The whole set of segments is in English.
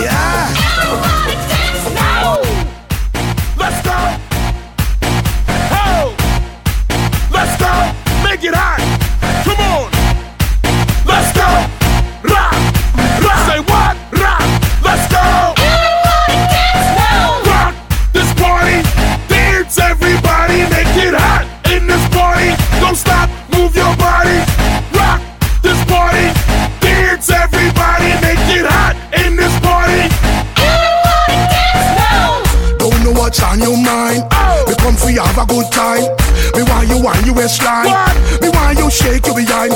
Yeah. waistline. Me want you shake your behind.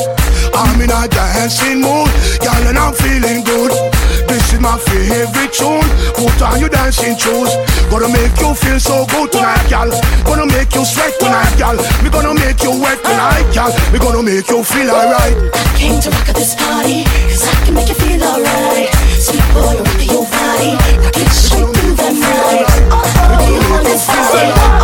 I'm in a dancing mood, girl, and I'm feeling good. This is my favorite tune. Put on your dancing shoes. Gonna make you feel so good tonight, girl. Gonna make you sweat tonight, girl. We gonna make you wet tonight, girl. We gonna make you feel alright. I came to rock at this party, cause I can make you feel alright. Sweet boy, rock your body. I can straight. Oh, oh, you want this party?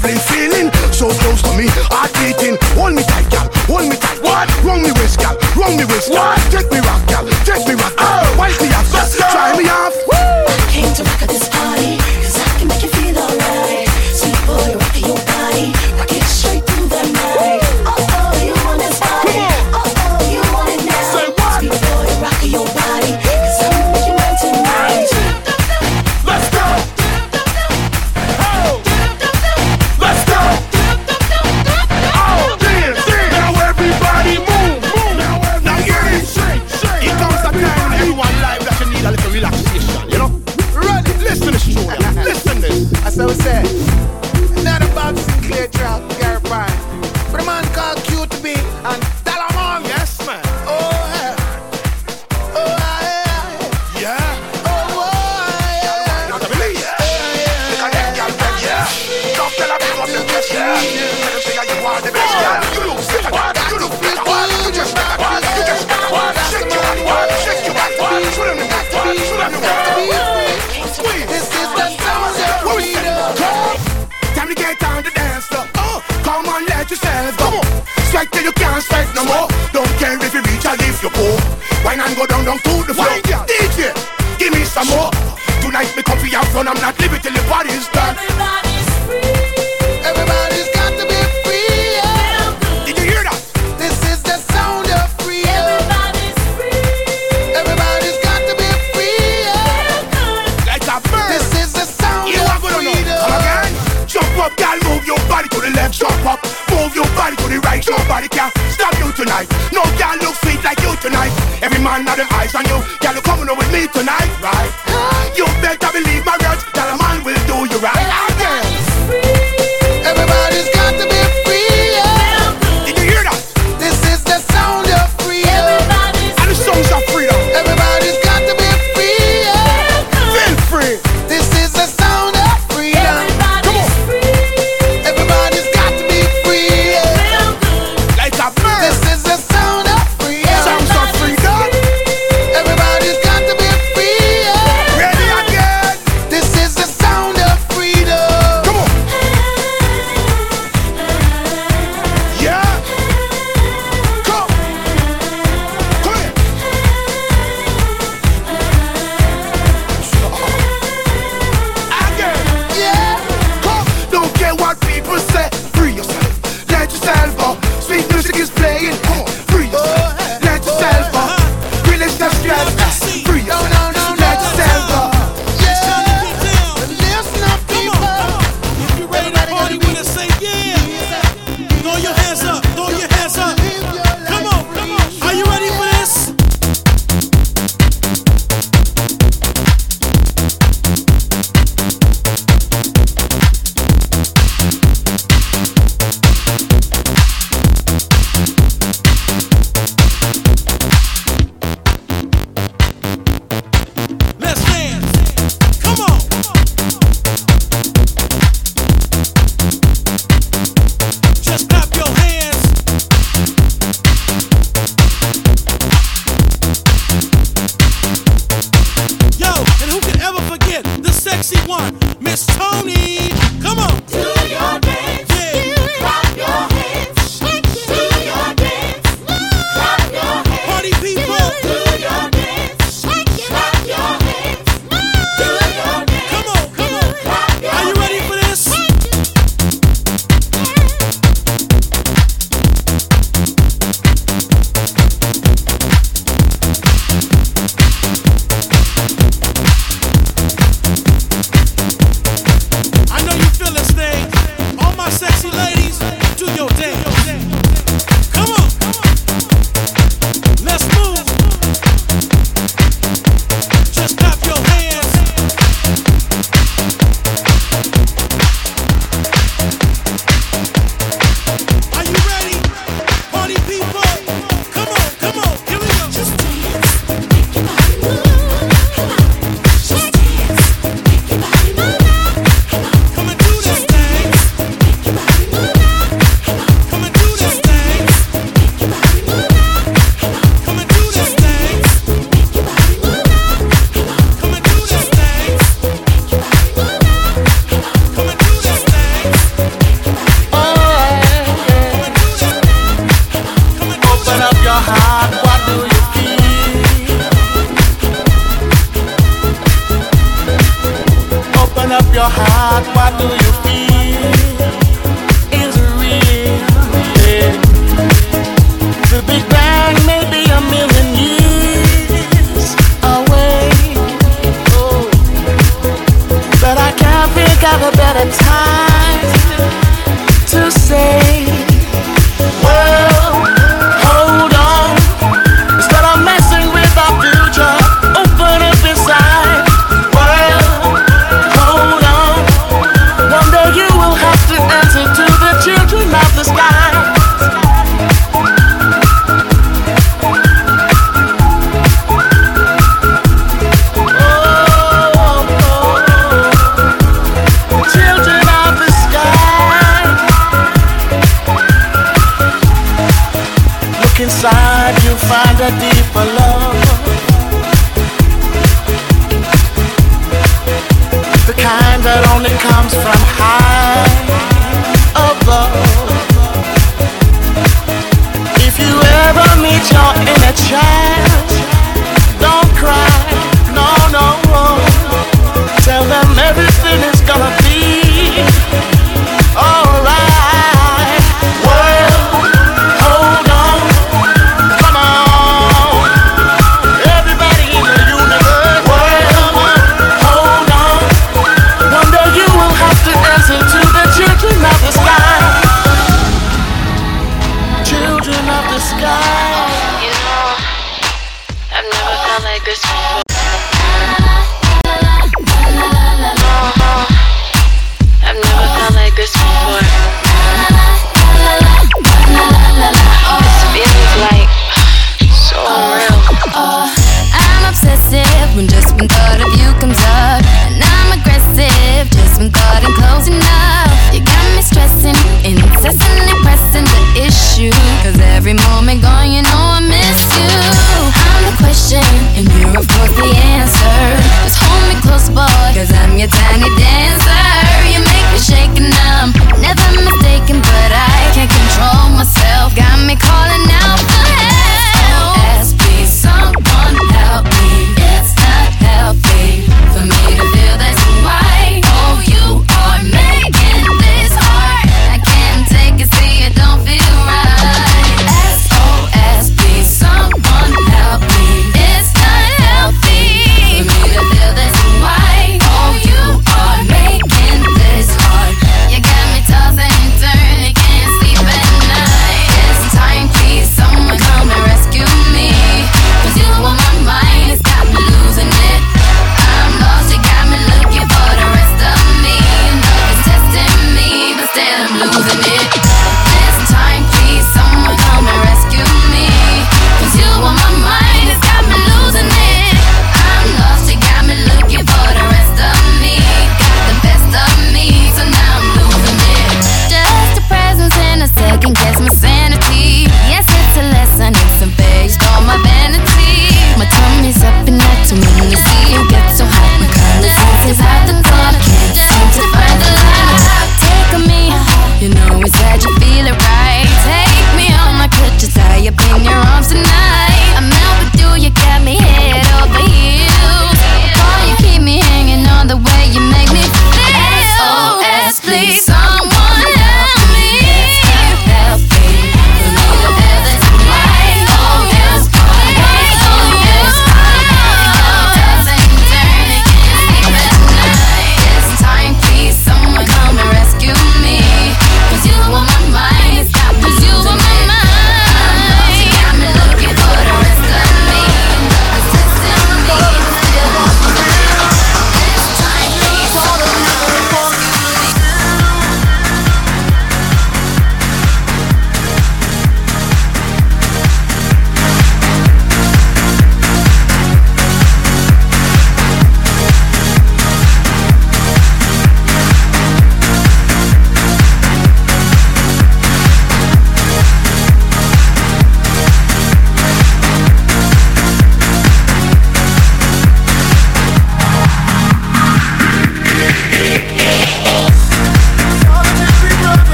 lovely feeling. So close to me, heart beating. Hold me tight, girl, Hold me tight. What? run me waist, girl, run me waist. What? Take me rock, girl. the left, jump up. Move your body to the right, nobody can stop you tonight. No girl look sweet like you tonight. Every man got them eyes on you. Girl, you coming up with me tonight, right? your heart, what do you feel? Is real, yeah. The Big Bang may be a million years away, oh, but I can't think of a better time.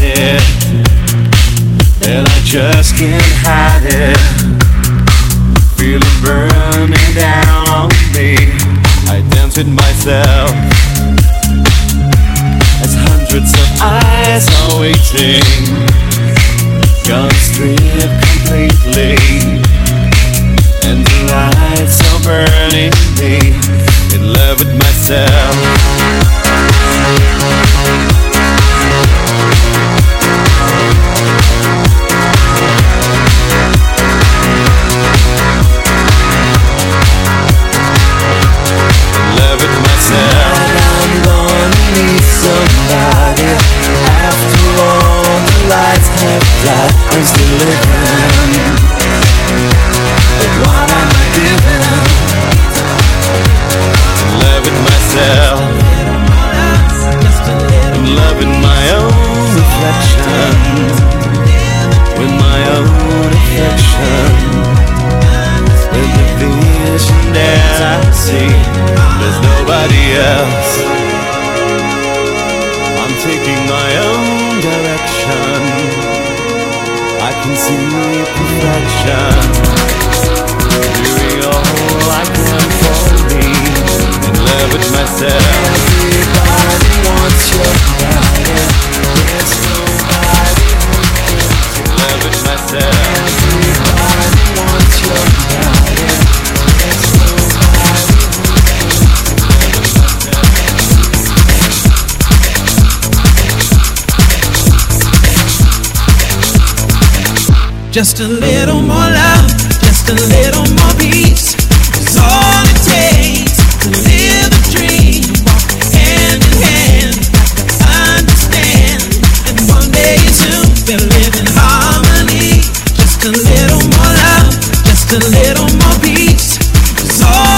it. Well, I just can't hide it. Feel it burning down on me. I dance with myself. As hundreds of eyes are waiting. Gone strip completely. And the lights are burning me. In love with myself. see perfection. Doing all I can for me. In love with myself Everybody wants your power myself. Everybody wants your Just a little more love, just a little more peace. It's all it takes to live the dream. Hand in hand, understand. And one day soon we'll live in harmony. Just a little more love, just a little more peace. It's all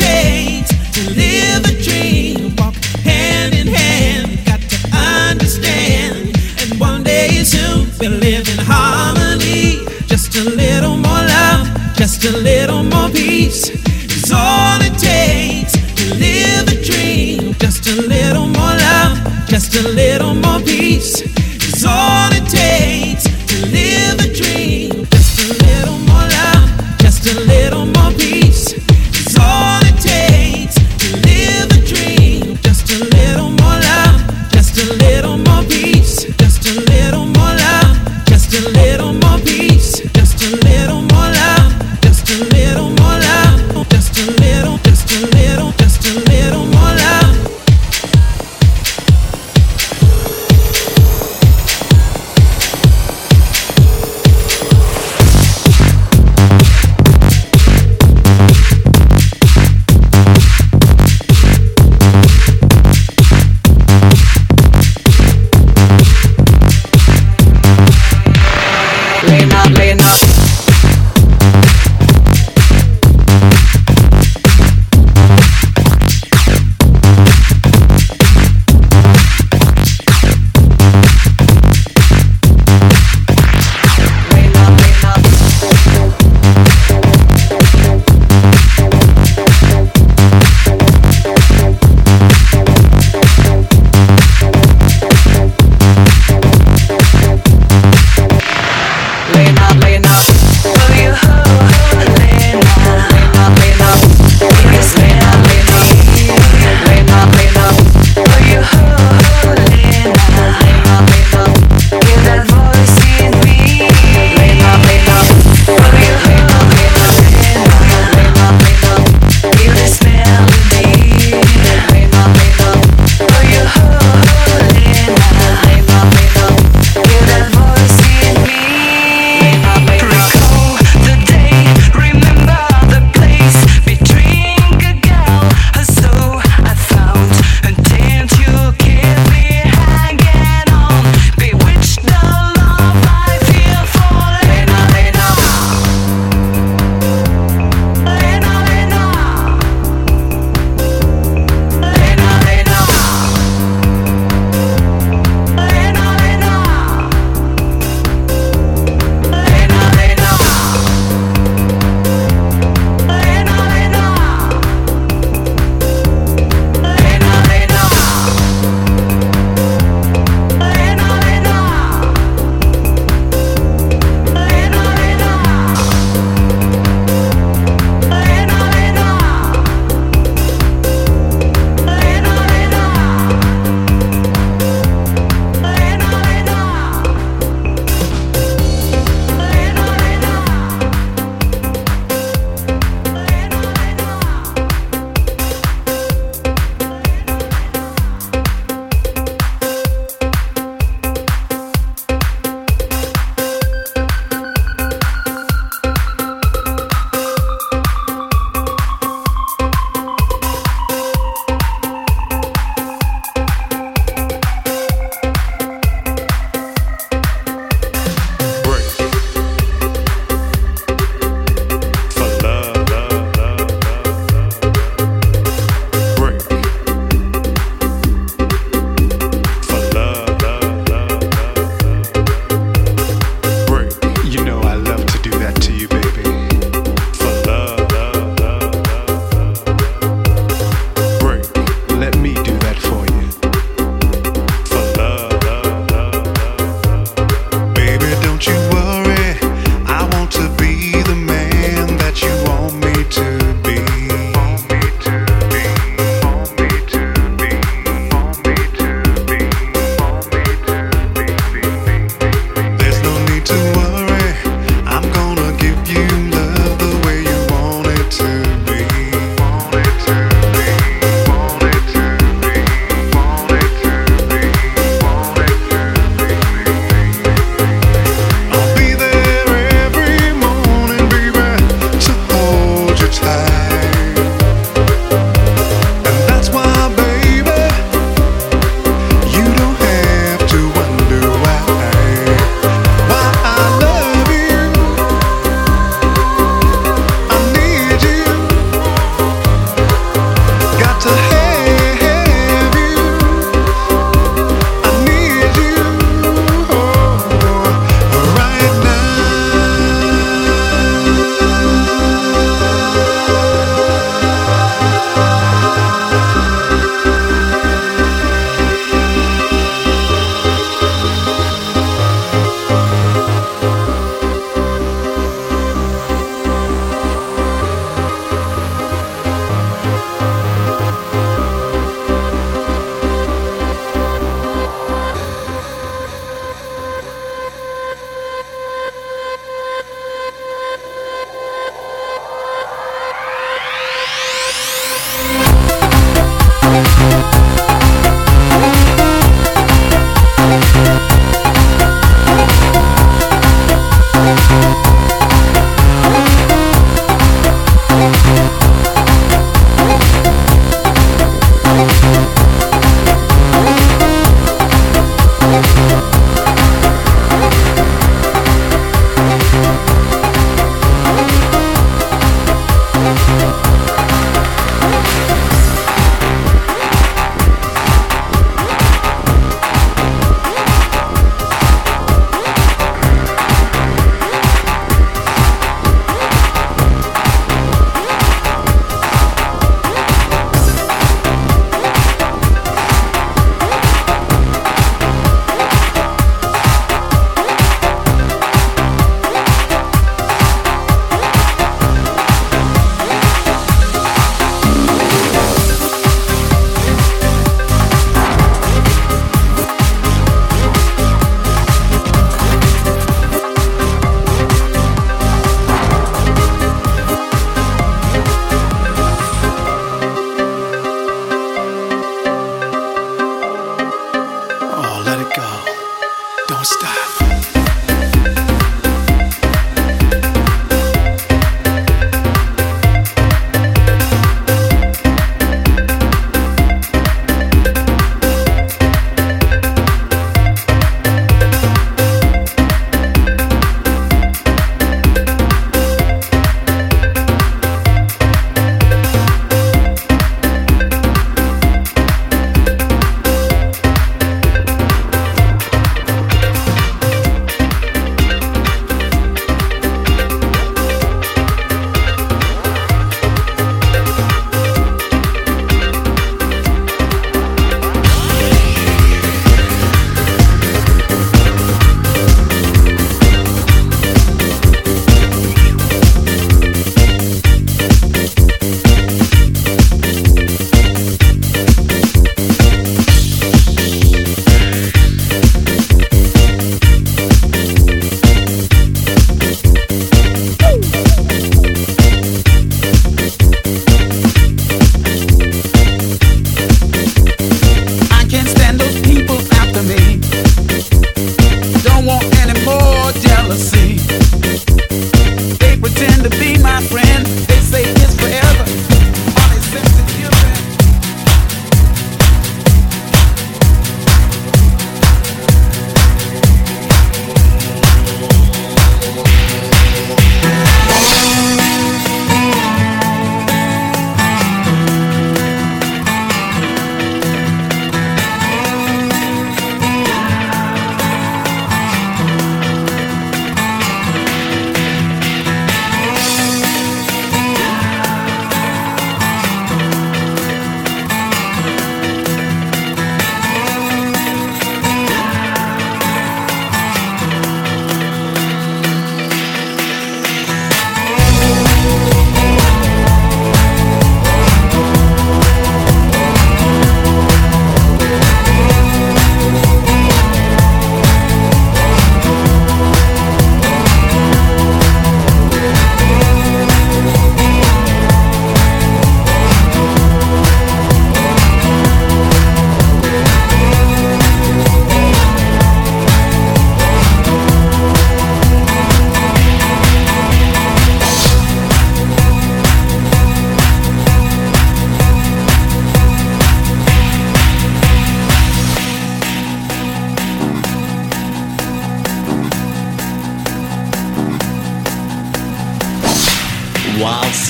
face.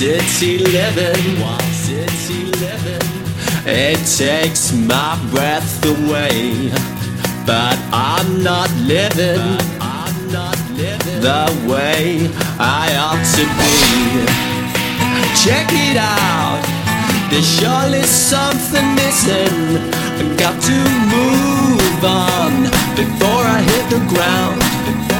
City living, city living. It takes my breath away, but I'm not living. I'm not living the way I ought to be. Check it out. There's surely something missing. I got to move on before I hit the ground.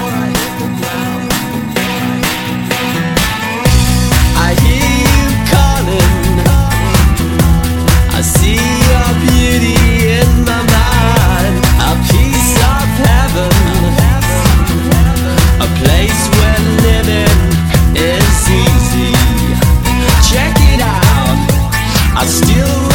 I still